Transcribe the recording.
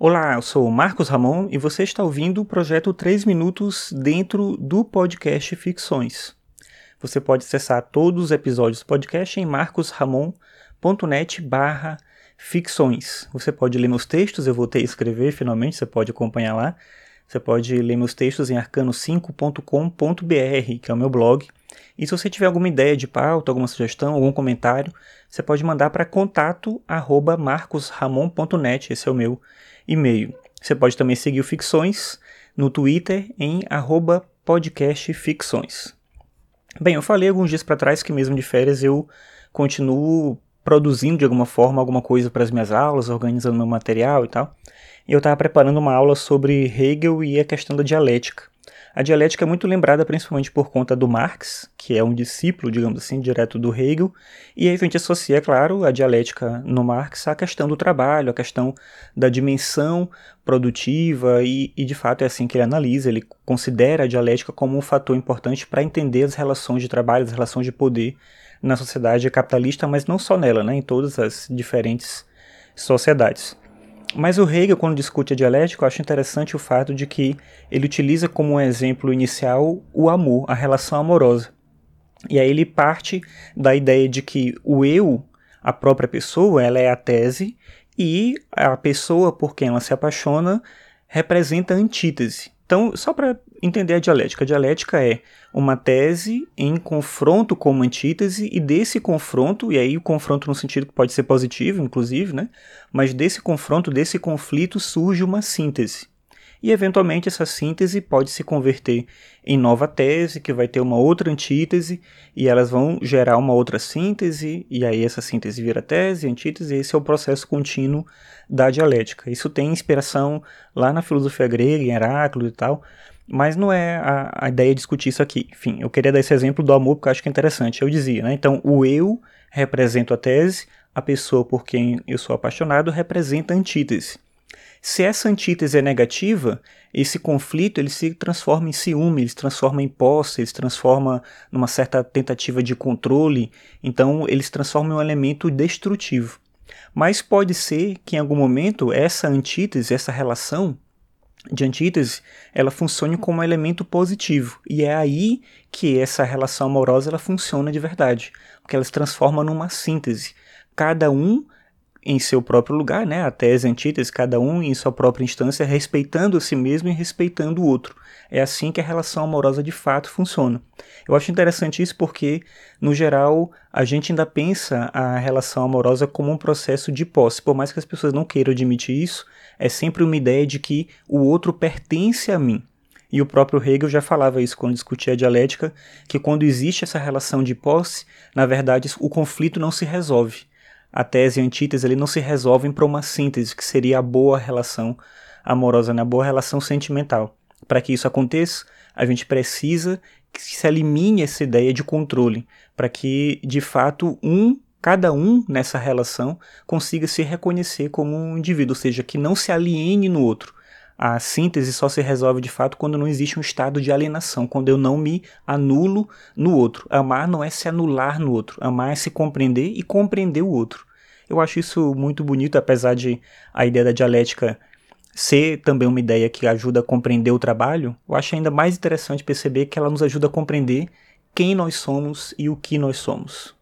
Olá, eu sou Marcos Ramon e você está ouvindo o projeto 3 Minutos dentro do podcast Ficções. Você pode acessar todos os episódios do podcast em marcosramon.net barra ficções. Você pode ler meus textos, eu voltei a escrever finalmente, você pode acompanhar lá. Você pode ler meus textos em arcano5.com.br, que é o meu blog. E se você tiver alguma ideia de pauta, alguma sugestão, algum comentário, você pode mandar para contato@marcosramon.net, esse é o meu e-mail. Você pode também seguir o Ficções no Twitter em podcastficções. Bem, eu falei alguns dias para trás que mesmo de férias eu continuo produzindo de alguma forma alguma coisa para as minhas aulas, organizando meu material e tal. E eu estava preparando uma aula sobre Hegel e a questão da dialética. A dialética é muito lembrada principalmente por conta do Marx, que é um discípulo, digamos assim, direto do Hegel, e aí a gente associa, claro, a dialética no Marx à questão do trabalho, à questão da dimensão produtiva, e, e de fato é assim que ele analisa, ele considera a dialética como um fator importante para entender as relações de trabalho, as relações de poder na sociedade capitalista, mas não só nela, né, em todas as diferentes sociedades. Mas o Hegel, quando discute a dialética, eu acho interessante o fato de que ele utiliza como um exemplo inicial o amor, a relação amorosa. E aí ele parte da ideia de que o eu, a própria pessoa, ela é a tese e a pessoa por quem ela se apaixona representa a antítese. Então, só para entender a dialética, a dialética é uma tese em confronto com uma antítese, e desse confronto, e aí o confronto no sentido que pode ser positivo, inclusive, né? Mas desse confronto, desse conflito, surge uma síntese e eventualmente essa síntese pode se converter em nova tese, que vai ter uma outra antítese, e elas vão gerar uma outra síntese, e aí essa síntese vira tese, antítese, e esse é o processo contínuo da dialética. Isso tem inspiração lá na filosofia grega, em Heráclito e tal, mas não é a, a ideia de discutir isso aqui. Enfim, eu queria dar esse exemplo do amor porque eu acho que é interessante. Eu dizia, né? Então, o eu representa a tese, a pessoa por quem eu sou apaixonado representa a antítese. Se essa antítese é negativa, esse conflito ele se transforma em ciúme, ele se transforma em posse, ele se transforma numa certa tentativa de controle, então ele se transforma em um elemento destrutivo. Mas pode ser que em algum momento essa antítese, essa relação de antítese, ela funcione como um elemento positivo. E é aí que essa relação amorosa ela funciona de verdade, porque ela se transforma numa síntese. Cada um em seu próprio lugar, né? A tese a antítese, cada um em sua própria instância, respeitando a si mesmo e respeitando o outro. É assim que a relação amorosa de fato funciona. Eu acho interessante isso porque, no geral, a gente ainda pensa a relação amorosa como um processo de posse. Por mais que as pessoas não queiram admitir isso, é sempre uma ideia de que o outro pertence a mim. E o próprio Hegel já falava isso quando discutia a dialética, que quando existe essa relação de posse, na verdade o conflito não se resolve a tese e a antítese ali não se resolvem para uma síntese, que seria a boa relação amorosa, né? a boa relação sentimental. Para que isso aconteça, a gente precisa que se elimine essa ideia de controle, para que de fato um cada um nessa relação consiga se reconhecer como um indivíduo, ou seja, que não se aliene no outro, a síntese só se resolve de fato quando não existe um estado de alienação, quando eu não me anulo no outro. Amar não é se anular no outro, amar é se compreender e compreender o outro. Eu acho isso muito bonito, apesar de a ideia da dialética ser também uma ideia que ajuda a compreender o trabalho, eu acho ainda mais interessante perceber que ela nos ajuda a compreender quem nós somos e o que nós somos.